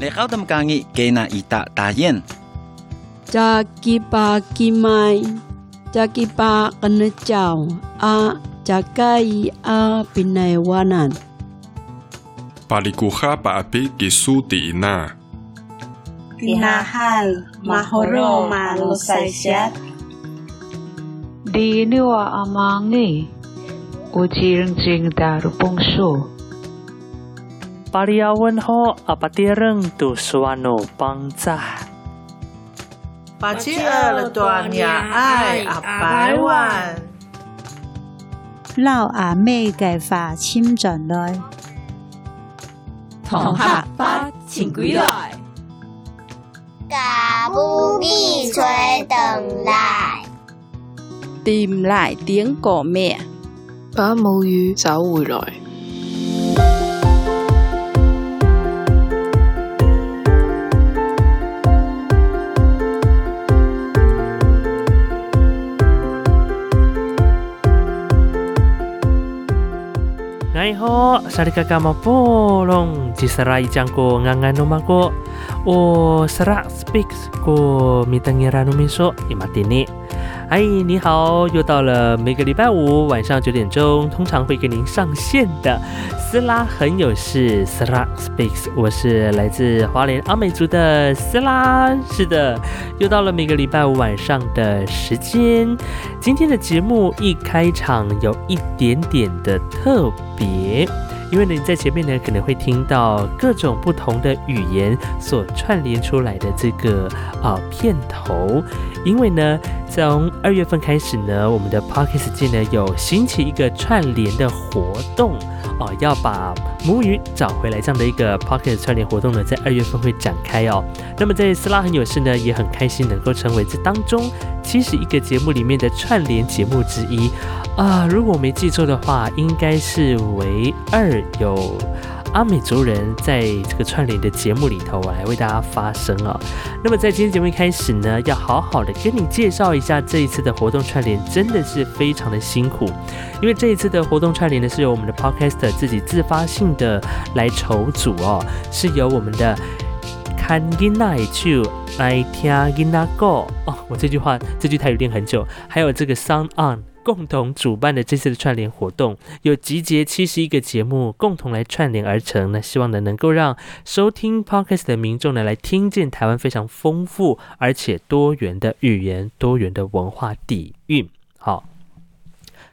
你好，他们讲的给那一大大雁。加吉巴吉麦，加吉巴跟着叫啊，加盖啊，宾来瓦南。Palikuha paapi kisuti ina. Tinahan, mahoro malusaysat. Di niwa amangi, ujiring daru pungso. 巴利亚问候阿巴爹人杜斯瓦努邦扎，巴吉尔勒多亚爱阿白万，老阿妹嘅话亲转来，同学巴请归来，嘎布咪吹等来，点来点个咩？把母语找回来。哎吼，萨利嘎嘎嘛波隆，吉斯拉伊讲过安安努马过，我斯拉 speaks 过米登耶阿姨。你好，又到了每个礼拜五晚上九点钟，通常会给您上线的斯拉很有事，斯拉 speaks，我是来自华联阿美族的斯拉。是的，又到了每个礼拜五晚上的时间。今天的节目一开场有一点点的特别。因为呢，你在前面呢可能会听到各种不同的语言所串联出来的这个啊、呃、片头。因为呢，从二月份开始呢，我们的 Pockets 界呢有兴起一个串联的活动哦，要把母语找回来这样的一个 Pocket 串联活动呢，在二月份会展开哦。那么在斯拉很有事呢，也很开心能够成为这当中七十一个节目里面的串联节目之一啊、如果我没记错的话，应该是唯二有。阿美族人在这个串联的节目里头，我来为大家发声啊、那么在今天节目一开始呢，要好好的跟你介绍一下这一次的活动串联，真的是非常的辛苦，因为这一次的活动串联呢，是由我们的 Podcaster 自己自发性的来筹组哦，是由我们的。看囡仔去来听囡仔歌哦，我这句话这句台语练很久，还有这个 Sound On 共同主办的这次的串联活动，有集结七十一个节目共同来串联而成。那希望呢能够让收听 Podcast 的民众呢来听见台湾非常丰富而且多元的语言、多元的文化底蕴。好。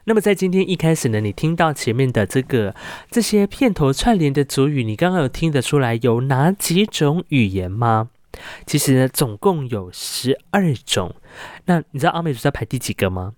那么在今天一开始呢，你听到前面的这个这些片头串联的主语，你刚刚有听得出来有哪几种语言吗？其实呢，总共有十二种。那你知道阿美族在排第几个吗？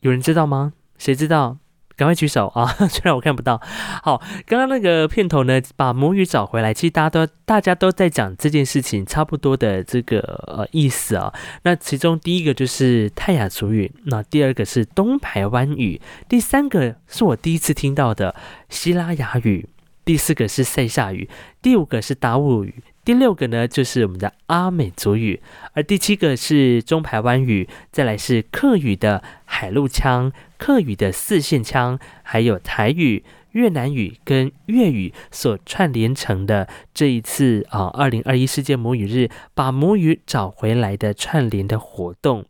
有人知道吗？谁知道？赶快举手啊！虽然我看不到。好，刚刚那个片头呢，把母语找回来，其实大家都大家都在讲这件事情，差不多的这个呃意思啊。那其中第一个就是泰雅族语，那第二个是东排湾语，第三个是我第一次听到的希拉雅语，第四个是塞夏语，第五个是达悟语。第六个呢，就是我们的阿美族语，而第七个是中排湾语，再来是客语的海陆腔、客语的四线腔，还有台语、越南语跟粤语所串联成的这一次啊，二零二一世界母语日把母语找回来的串联的活动。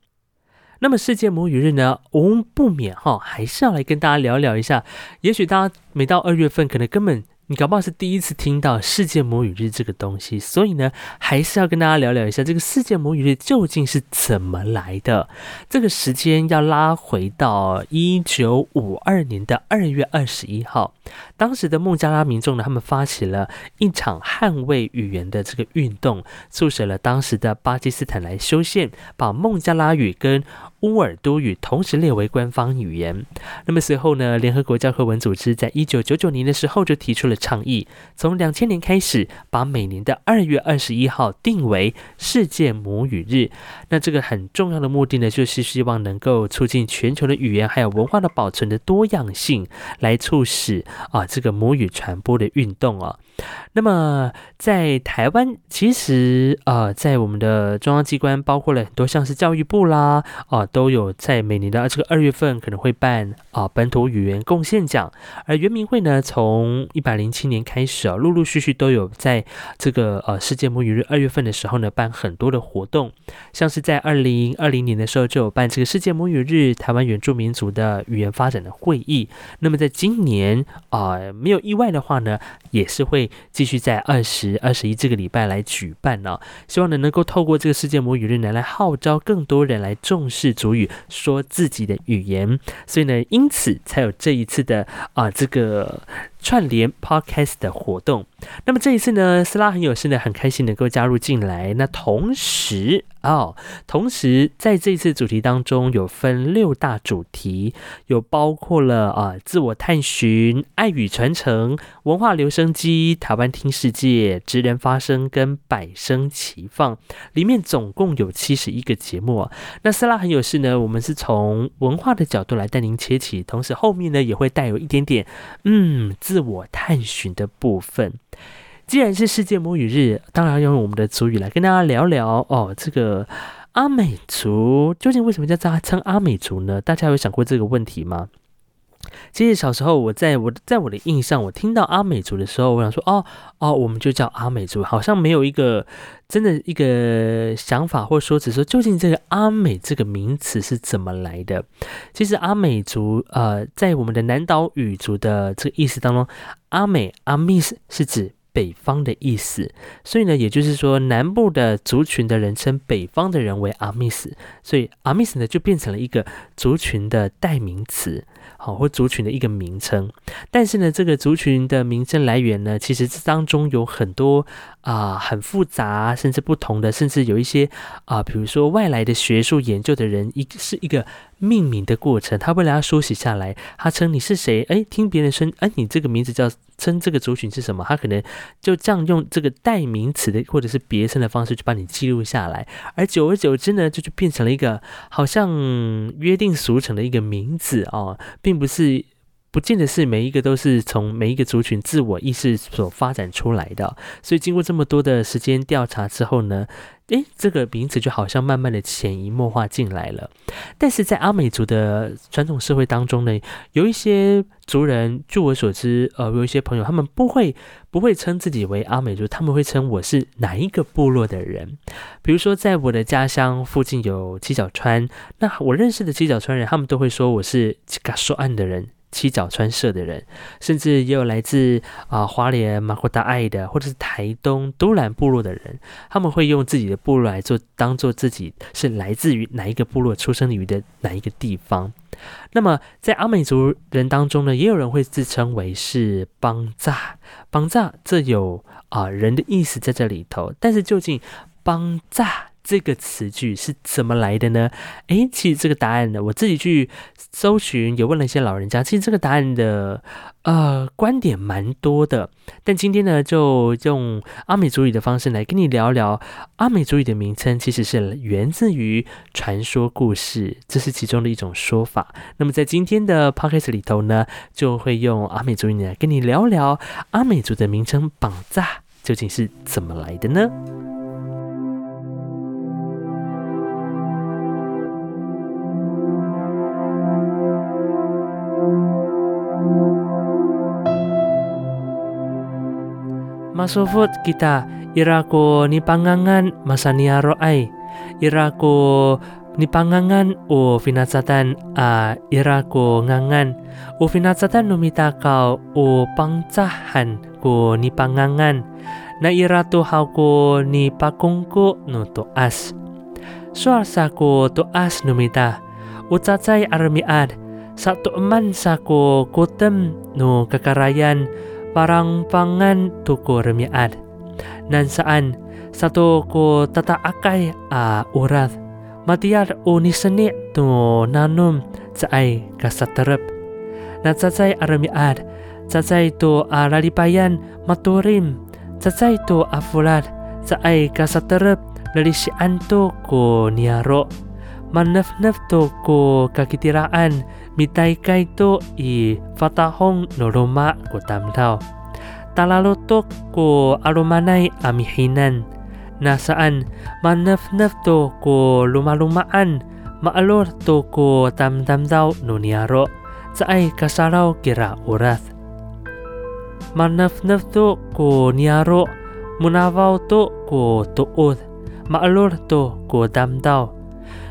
那么世界母语日呢，我们不免哈，还是要来跟大家聊聊一下。也许大家每到二月份，可能根本。你搞不好是第一次听到世界母语日这个东西，所以呢，还是要跟大家聊聊一下这个世界母语日究竟是怎么来的。这个时间要拉回到一九五二年的二月二十一号，当时的孟加拉民众呢，他们发起了一场捍卫语言的这个运动，促使了当时的巴基斯坦来修宪，把孟加拉语跟乌尔都语同时列为官方语言。那么随后呢，联合国教科文组织在一九九九年的时候就提出了倡议，从两千年开始，把每年的二月二十一号定为世界母语日。那这个很重要的目的呢，就是希望能够促进全球的语言还有文化的保存的多样性，来促使啊这个母语传播的运动啊。那么在台湾，其实呃，在我们的中央机关，包括了很多像是教育部啦，啊、都有在每年的这个二月份可能会办啊、本土语言贡献奖，而原民会呢，从一百零零七年开始啊，陆陆续续都有在这个呃世界母语日二月份的时候呢，办很多的活动，像是在二零二零年的时候就有办这个世界母语日台湾原住民族的语言发展的会议。那么在今年啊，没有意外的话呢，也是会继续在二十二十一这个礼拜来举办呢。希望呢能够透过这个世界母语日呢，来号召更多人来重视主语，说自己的语言。所以呢，因此才有这一次的啊这个。串联 Podcast 的活动，那么这一次呢，斯拉很有幸的，很开心能够加入进来。那同时哦，同时在这一次主题当中，有分六大主题，有包括了啊自我探寻、爱与传承、文化留声机、台湾听世界、职人发声跟百声齐放，里面总共有七十一个节目。那斯拉很有幸呢，我们是从文化的角度来带您切起，同时后面呢也会带有一点点嗯。自我探寻的部分，既然是世界母语日，当然要用我们的族语来跟大家聊聊哦。这个阿美族究竟为什么叫它称阿美族呢？大家有想过这个问题吗？其实小时候，我在我在我的印象，我听到阿美族的时候，我想说，哦哦，我们就叫阿美族，好像没有一个真的一个想法，或说，只说究竟这个阿美这个名词是怎么来的？其实阿美族，呃，在我们的南岛语族的这个意思当中，阿美阿密斯是指。北方的意思，所以呢，也就是说，南部的族群的人称北方的人为阿密斯，所以阿密斯呢就变成了一个族群的代名词，好，或族群的一个名称。但是呢，这个族群的名称来源呢，其实这当中有很多啊，很复杂，甚至不同的，甚至有一些啊，比如说外来的学术研究的人，一是一个。命名的过程，他为了要书写下来，他称你是谁？哎，听别人称，哎，你这个名字叫称这个族群是什么？他可能就这样用这个代名词的或者是别称的方式去把你记录下来，而久而久之呢，这就变成了一个好像约定俗成的一个名字哦，并不是。不见得是每一个都是从每一个族群自我意识所发展出来的，所以经过这么多的时间调查之后呢，诶，这个名词就好像慢慢的潜移默化进来了。但是在阿美族的传统社会当中呢，有一些族人，据我所知，呃，有一些朋友他们不会不会称自己为阿美族，他们会称我是哪一个部落的人。比如说，在我的家乡附近有七角川，那我认识的七角川人，他们都会说我是七嘎说案的人。七角川社的人，甚至也有来自啊花莲马库达爱的，或者是台东都兰部落的人，他们会用自己的部落来做，当做自己是来自于哪一个部落，出生于的哪一个地方。那么在阿美族人当中呢，也有人会自称为是邦扎，邦扎这有啊人的意思在这里头，但是究竟邦扎？这个词句是怎么来的呢？诶，其实这个答案呢，我自己去搜寻，也问了一些老人家。其实这个答案的呃观点蛮多的。但今天呢，就用阿美族语的方式来跟你聊聊阿美族语的名称，其实是源自于传说故事，这是其中的一种说法。那么在今天的 podcast 里头呢，就会用阿美族语来跟你聊聊阿美族的名称“绑扎”究竟是怎么来的呢 masufut kita irako ni pangangan masania roai. Irako ni pangangan o finatsatan a irako ngangan. O finatsatan numita kau o pangcahan ko ni pangangan na irato hauko ni pakungko no toas suarsako toas numita ucacai armiad satu eman saku kotem nu kekarayan parang pangan tuku remiat. Nan saan satu ku tata akai a urat. Matiar uni seni tu nanum cai kasaterep. Nan cacai aremiat, cai tu aralipayan maturim, cacai tu afulat, cai kasaterep lali si antu ku niarok. Manaf-naf to ko kakitiraan, mitay kay to i fatahong noroma ko tamtaw. Talalotok ko arumanay amihinan. Nasaan manaf-naf to ko lumalumaan, maalor to ko tamtam daw nuniaro. Sa ay kasaraw kira urath. manaf-naf tu ku niaro, munavaw tu ku tuud, maalur tu ku damdaw.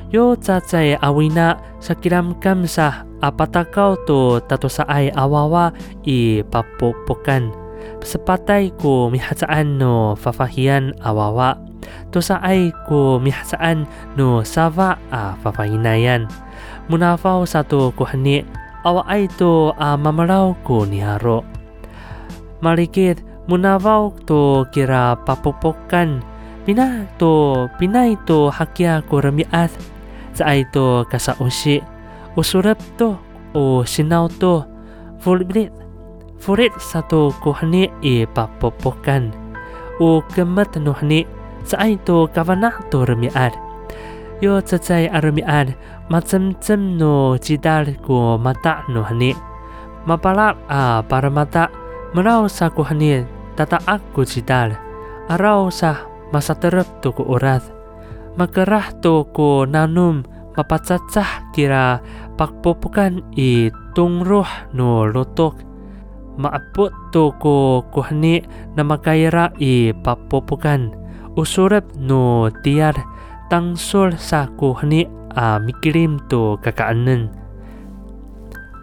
Yo cacai awina sakiram kamsah apatakau tu tato saai awawa i papupukan. Sepatai ku mihacaan no fafahian awawa. Tusaai ku mihacaan no sawa a fafahinayan. Munafau satu kuhani awaai tu a mamarau ku niharo. Malikit munafau tu kira papupukan. Pina tu pina tu hakia ku remiat sa itu to kasa usi usurep to o sinaw to fulbrit furit satu kuhani i papopokan. U kemat nohani sa itu to kavana to remiad yo cacai arumiad macam cem no jidal ko mata nuhani mapalap a para mata merau sakuhni tata aku jidal. Arau sa masa terap tuku urat magarahto nanum mapacacah kira pakpupukan i tungruh no lotok. Maaput toko kuhni na makaira i papupukan usurep no tiar tangsul sa kuhni a mikirim to kakaanan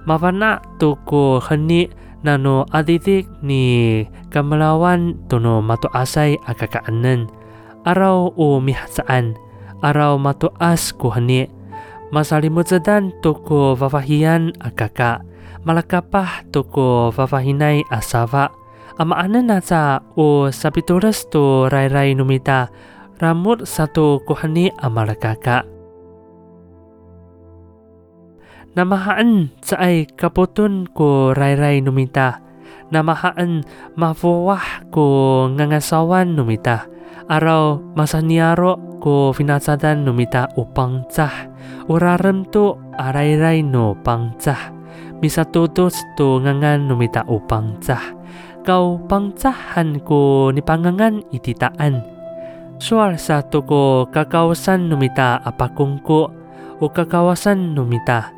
Mawana toko hni nano aditik ni kamalawan tono mato asai a kakaanan araw o mihasaan araw kuhani. Masalimu zedan tuku vavahian agaka. Malakapah tuku vavahinai asawa. Ama anenaza u sapituras tu rai-rai numita. Ramut satu kuhani amalakaka. Namahaan sa kaputun ku rai-rai numita namahaan mafuwah ku ngangasawan numita. Araw masaniaro こう、船さだんの見たおパンツァ、おらるんとあらいらいのパンツァ、みさととすとががんの見たおパンツァ、kau pangcahan ko ni ititaan. Suar sa to ko kakawasan numita apakungko o kakawasan numita.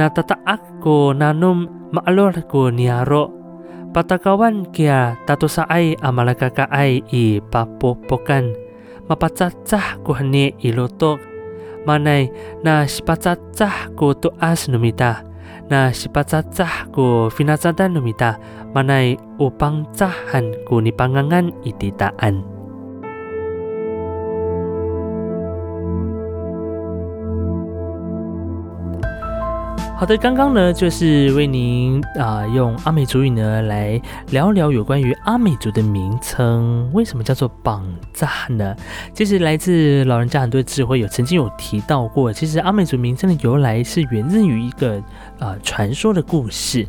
Natataak ko nanom maalor ko niyaro. Patakawan kaya tatusaay amalakakaay ipapopokan mapatsatsa ku hene ilotok manai na sipatsatsa ku tuas numita. Na sipatsatsa ku finatsatan numita. Manai upang cahan ku nipangangan ititaan 好的，刚刚呢就是为您啊、用阿美族语呢来聊聊有关于阿美族的名称，为什么叫做绑扎呢？其实来自老人家很多智慧有曾经有提到过，其实阿美族名称的由来是源自于一个呃传说的故事。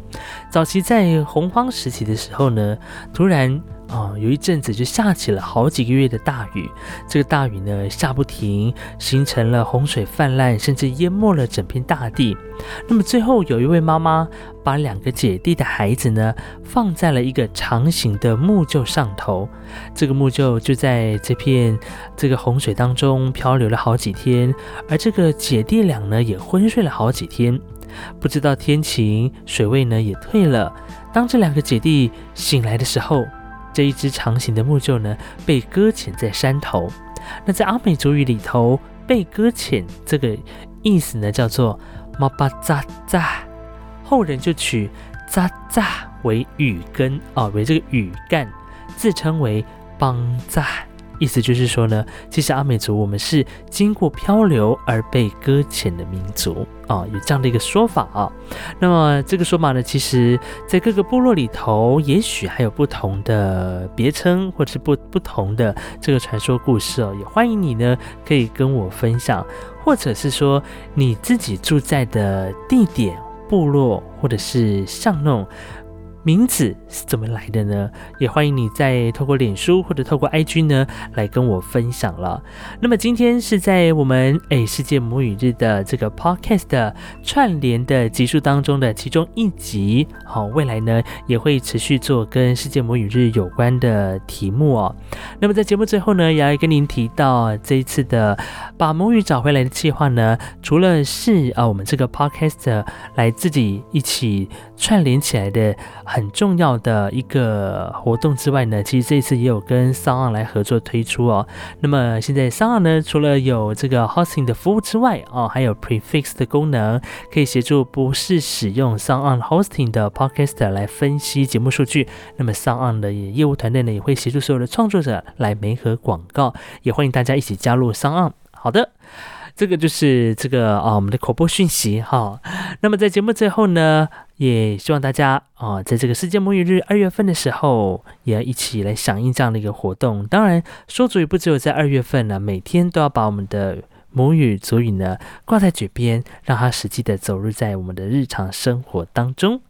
早期在洪荒时期的时候呢，突然。啊、有一阵子就下起了好几个月的大雨，这个大雨呢下不停，形成了洪水泛滥，甚至淹没了整片大地。那么最后有一位妈妈把两个姐弟的孩子呢放在了一个长形的木臼上头，这个木臼就在这片这个洪水当中漂流了好几天，而这个姐弟俩呢也昏睡了好几天，不知道天晴，水位呢也退了。当这两个姐弟醒来的时候，这一只长形的木臼呢，被搁浅在山头。那在阿美族语里头，被搁浅这个意思呢，叫做“马巴扎扎”，后人就取“扎扎”为语根啊，为这个语干，自称为“邦扎”。意思就是说呢，其实阿美族我们是经过漂流而被搁浅的民族啊，有这样的一个说法啊。那么这个说法呢，其实在各个部落里头，也许还有不同的别称，或者是不不同的这个传说故事哦。也欢迎你呢，可以跟我分享，或者是说你自己住在的地点、部落或者是巷弄。名字是怎么来的呢？也欢迎你再透过脸书或者透过 IG 呢来跟我分享了。那么今天是在我们诶世界母语日的这个 Podcast 串联的集数当中的其中一集。好，未来呢也会持续做跟世界母语日有关的题目哦。那么在节目最后呢，也要跟您提到这一次的把母语找回来的计划呢，除了是啊我们这个 Podcast 来自己一起串联起来的。很重要的一个活动之外呢，其实这一次也有跟商岸来合作推出哦。那么现在商岸呢，除了有这个 hosting 的服务之外哦，还有 prefix 的功能，可以协助不是使用商岸 hosting 的 podcaster 来分析节目数据。那么商岸的业务团队呢，也会协助所有的创作者来媒合广告，也欢迎大家一起加入商岸。好的。这个就是这个啊，我们的口播讯息哈。那么在节目最后呢，也希望大家啊，在这个世界母语日二月份的时候，也要一起来响应这样的一个活动。当然，说主语不只有在二月份呢，每天都要把我们的母语、主语呢挂在嘴边，让它实际的走入在我们的日常生活当中。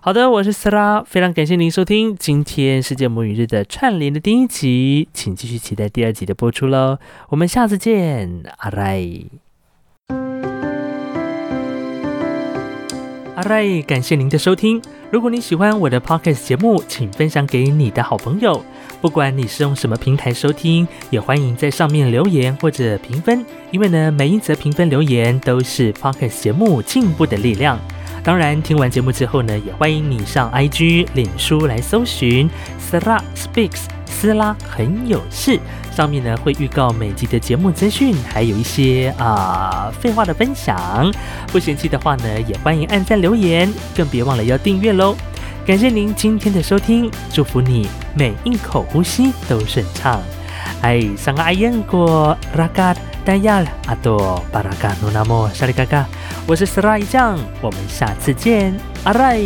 好的，我是斯拉，非常感谢您收听今天世界母语日的串联的第一集，请继续期待第二集的播出喽。我们下次见，阿来，阿来，感谢您的收听。如果你喜欢我的 podcast 节目，请分享给你的好朋友。不管你是用什么平台收听，也欢迎在上面留言或者评分，因为呢，每一则评分留言都是 podcast 节目进步的力量。当然，听完节目之后呢，也欢迎你上 IG、脸书来搜寻 Sara Speaks，斯拉很有事。上面呢会预告每集的节目资讯，还有一些啊废话的分享。不嫌弃的话呢，也欢迎按赞留言，更别忘了要订阅喽。感谢您今天的收听，祝福你每一口呼吸都顺畅。哎，上个阿燕过拉嘎。大家阿多巴拉卡努纳莫沙里嘎嘎，我是斯拉一酱，我们下次见，阿赖。